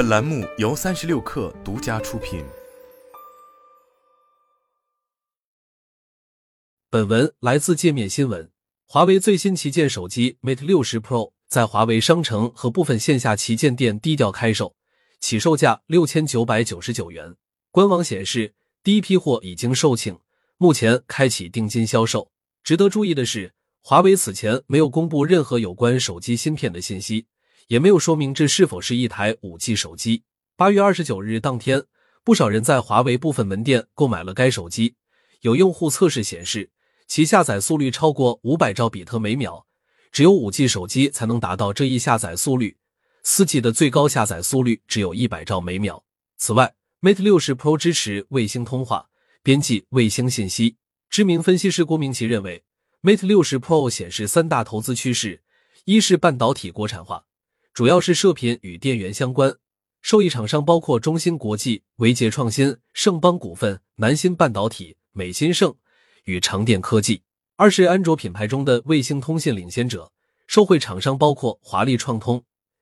本栏目由三十六氪独家出品。本文来自界面新闻。华为最新旗舰手机 Mate 六十 Pro 在华为商城和部分线下旗舰店低调开售，起售价六千九百九十九元。官网显示，第一批货已经售罄，目前开启定金销售。值得注意的是，华为此前没有公布任何有关手机芯片的信息，也没有说明这是否是一台五 G 手机。八月二十九日当天，不少人在华为部分门店购买了该手机，有用户测试显示。其下载速率超过五百兆比特每秒，只有五 G 手机才能达到这一下载速率。四 G 的最高下载速率只有一百兆每秒。此外，Mate 六十 Pro 支持卫星通话，编辑卫星信息。知名分析师郭明奇认为，Mate 六十 Pro 显示三大投资趋势：一是半导体国产化，主要是射频与电源相关，受益厂商包括中芯国际、维捷创新、盛邦股份、南芯半导体、美新盛。与长电科技，二是安卓品牌中的卫星通信领先者，受惠厂商包括华丽创通；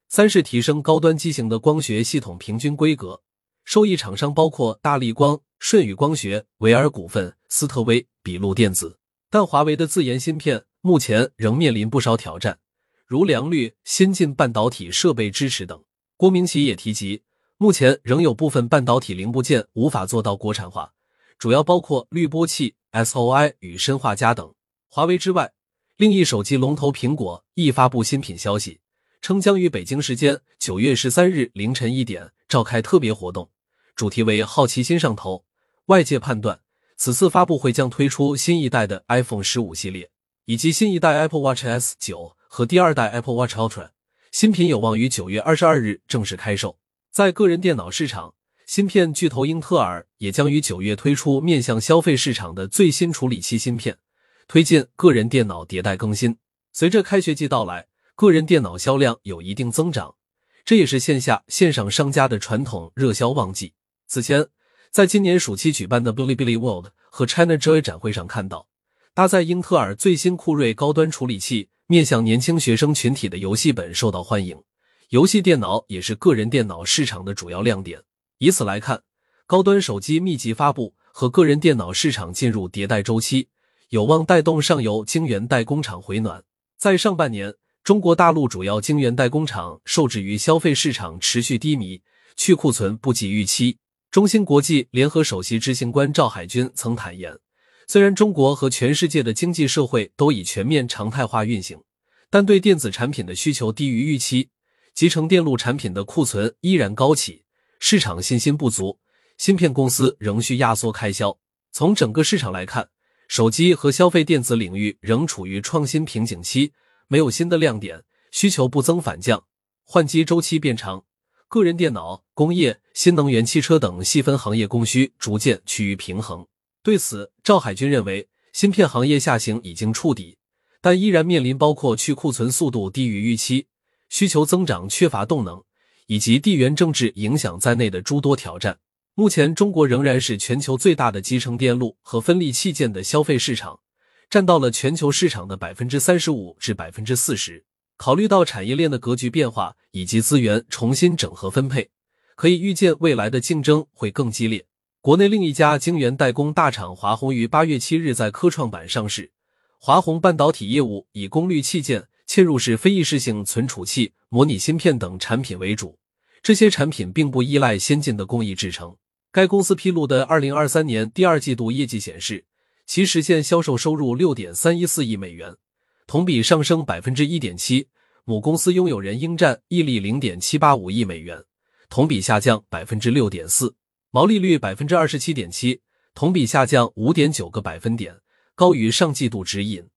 三是提升高端机型的光学系统平均规格，受益厂商包括大力光、舜宇光学、维尔股份、斯特威、比路电子。但华为的自研芯片目前仍面临不少挑战，如良率、先进半导体设备支持等。郭明奇也提及，目前仍有部分半导体零部件无法做到国产化。主要包括滤波器、SOI 与砷化镓等。华为之外，另一手机龙头苹果亦发布新品消息，称将于北京时间九月十三日凌晨一点召开特别活动，主题为“好奇心上头”。外界判断，此次发布会将推出新一代的 iPhone 十五系列，以及新一代 Apple Watch S 九和第二代 Apple Watch Ultra。新品有望于九月二十二日正式开售。在个人电脑市场。芯片巨头英特尔也将于九月推出面向消费市场的最新处理器芯片，推进个人电脑迭代更新。随着开学季到来，个人电脑销量有一定增长，这也是线下线上商家的传统热销旺季。此前，在今年暑期举办的 Bilibili World 和 China Joy 展会上看到，搭载英特尔最新酷睿高端处理器、面向年轻学生群体的游戏本受到欢迎，游戏电脑也是个人电脑市场的主要亮点。以此来看，高端手机密集发布和个人电脑市场进入迭代周期，有望带动上游晶圆代工厂回暖。在上半年，中国大陆主要晶圆代工厂受制于消费市场持续低迷，去库存不及预期。中芯国际联合首席执行官赵海军曾坦言，虽然中国和全世界的经济社会都已全面常态化运行，但对电子产品的需求低于预期，集成电路产品的库存依然高企。市场信心不足，芯片公司仍需压缩开销。从整个市场来看，手机和消费电子领域仍处于创新瓶颈期，没有新的亮点，需求不增反降，换机周期变长。个人电脑、工业、新能源汽车等细分行业供需逐渐趋于平衡。对此，赵海军认为，芯片行业下行已经触底，但依然面临包括去库存速度低于预期、需求增长缺乏动能。以及地缘政治影响在内的诸多挑战，目前中国仍然是全球最大的集成电路和分立器件的消费市场，占到了全球市场的百分之三十五至百分之四十。考虑到产业链的格局变化以及资源重新整合分配，可以预见未来的竞争会更激烈。国内另一家晶圆代工大厂华虹于八月七日在科创板上市，华虹半导体业务以功率器件。嵌入式非异式性存储器、模拟芯片等产品为主，这些产品并不依赖先进的工艺制成。该公司披露的二零二三年第二季度业绩显示，其实现销售收入六点三一四亿美元，同比上升百分之一点七。母公司拥有人应占溢利零点七八五亿美元，同比下降百分之六点四，毛利率百分之二十七点七，同比下降五点九个百分点，高于上季度指引。